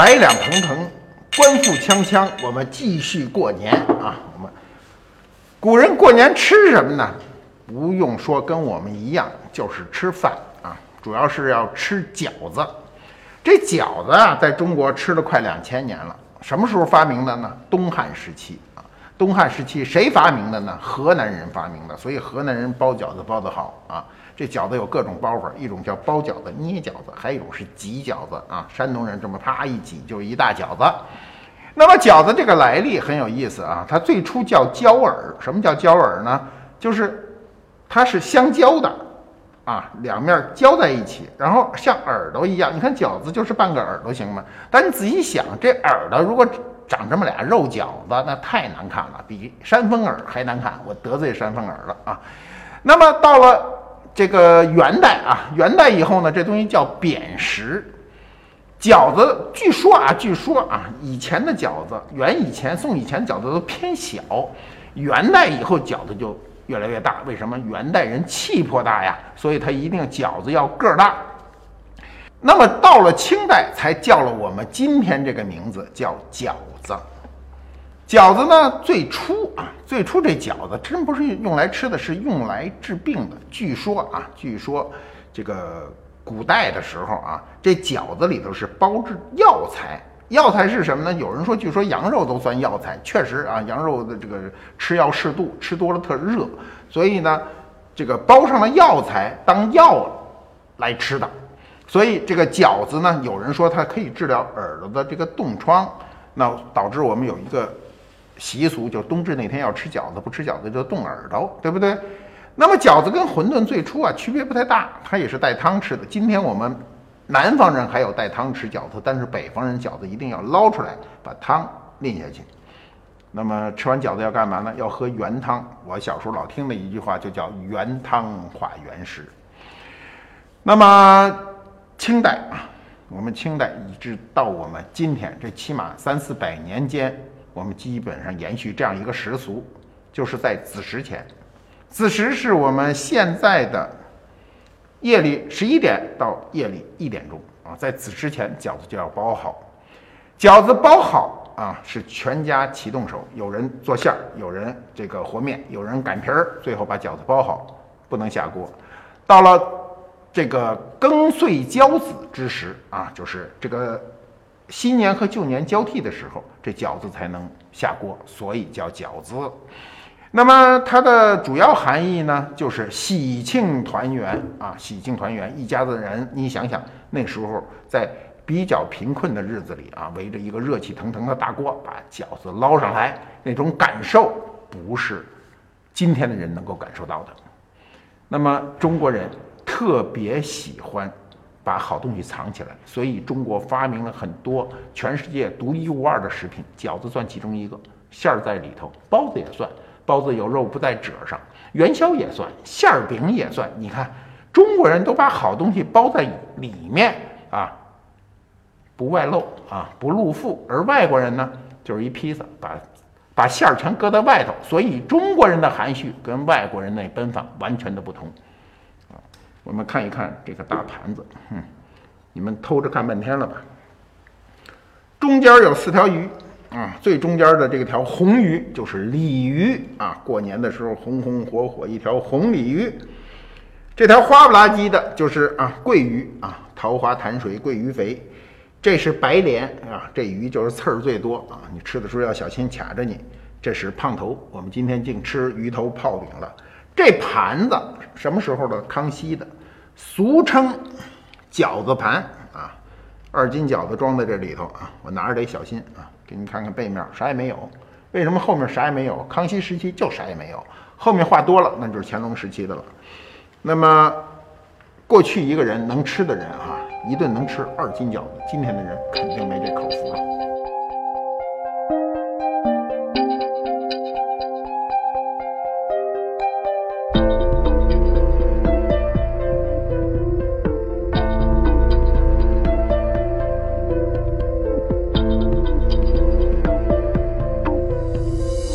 百两腾腾，官复锵锵，我们继续过年啊！我们古人过年吃什么呢？不用说，跟我们一样，就是吃饭啊，主要是要吃饺子。这饺子啊，在中国吃了快两千年了。什么时候发明的呢？东汉时期。东汉时期谁发明的呢？河南人发明的。所以河南人包饺子包得好啊。这饺子有各种包法，一种叫包饺子、捏饺子，还有一种是挤饺子啊。山东人这么啪一挤就是一大饺子。那么饺子这个来历很有意思啊，它最初叫焦耳。什么叫焦耳呢？就是它是相交的啊，两面交在一起，然后像耳朵一样。你看饺子就是半个耳朵形嘛？但你仔细想，这耳朵如果长这么俩肉饺子，那太难看了，比山峰耳还难看。我得罪山峰耳了啊。那么到了。这个元代啊，元代以后呢，这东西叫扁食饺子。据说啊，据说啊，以前的饺子，元以前、宋以前饺子都偏小，元代以后饺子就越来越大。为什么？元代人气魄大呀，所以他一定饺子要个儿大。那么到了清代，才叫了我们今天这个名字，叫饺子。饺子呢？最初啊，最初这饺子真不是用来吃的，是用来治病的。据说啊，据说这个古代的时候啊，这饺子里头是包着药材。药材是什么呢？有人说，据说羊肉都算药材。确实啊，羊肉的这个吃药适度，吃多了特热，所以呢，这个包上了药材当药来吃的。所以这个饺子呢，有人说它可以治疗耳朵的这个冻疮，那导致我们有一个。习俗就冬至那天要吃饺子，不吃饺子就冻耳朵，对不对？那么饺子跟馄饨最初啊区别不太大，它也是带汤吃的。今天我们南方人还有带汤吃饺子，但是北方人饺子一定要捞出来把汤拎下去。那么吃完饺子要干嘛呢？要喝原汤。我小时候老听的一句话就叫“原汤化原食”。那么清代啊，我们清代一直到我们今天，这起码三四百年间。我们基本上延续这样一个习俗，就是在子时前，子时是我们现在的夜里十一点到夜里一点钟啊，在子时前饺子就要包好，饺子包好啊是全家齐动手，有人做馅儿，有人这个和面，有人擀皮儿，最后把饺子包好，不能下锅。到了这个庚岁交子之时啊，就是这个。新年和旧年交替的时候，这饺子才能下锅，所以叫饺子。那么它的主要含义呢，就是喜庆团圆啊，喜庆团圆，一家子人。你想想，那时候在比较贫困的日子里啊，围着一个热气腾腾的大锅，把饺子捞上来，那种感受不是今天的人能够感受到的。那么中国人特别喜欢。把好东西藏起来，所以中国发明了很多全世界独一无二的食品，饺子算其中一个，馅儿在里头，包子也算，包子有肉不在褶上，元宵也算，馅儿饼也算。你看，中国人都把好东西包在里面啊，不外露啊，不露富，而外国人呢，就是一披萨，把把馅儿全搁在外头，所以中国人的含蓄跟外国人那奔放完全的不同。我们看一看这个大盘子，哼，你们偷着看半天了吧？中间有四条鱼，啊，最中间的这条红鱼就是鲤鱼啊。过年的时候红红火火一条红鲤鱼，这条花不拉几的就是啊桂鱼啊，桃花潭水桂鱼肥。这是白鲢啊，这鱼就是刺儿最多啊，你吃的时候要小心卡着你。这是胖头，我们今天净吃鱼头泡饼了。这盘子什么时候的？康熙的，俗称饺子盘啊，二斤饺子装在这里头啊，我拿着得小心啊。给你看看背面，啥也没有。为什么后面啥也没有？康熙时期就啥也没有，后面画多了，那就是乾隆时期的了。那么过去一个人能吃的人啊，一顿能吃二斤饺子，今天的人肯定没这口福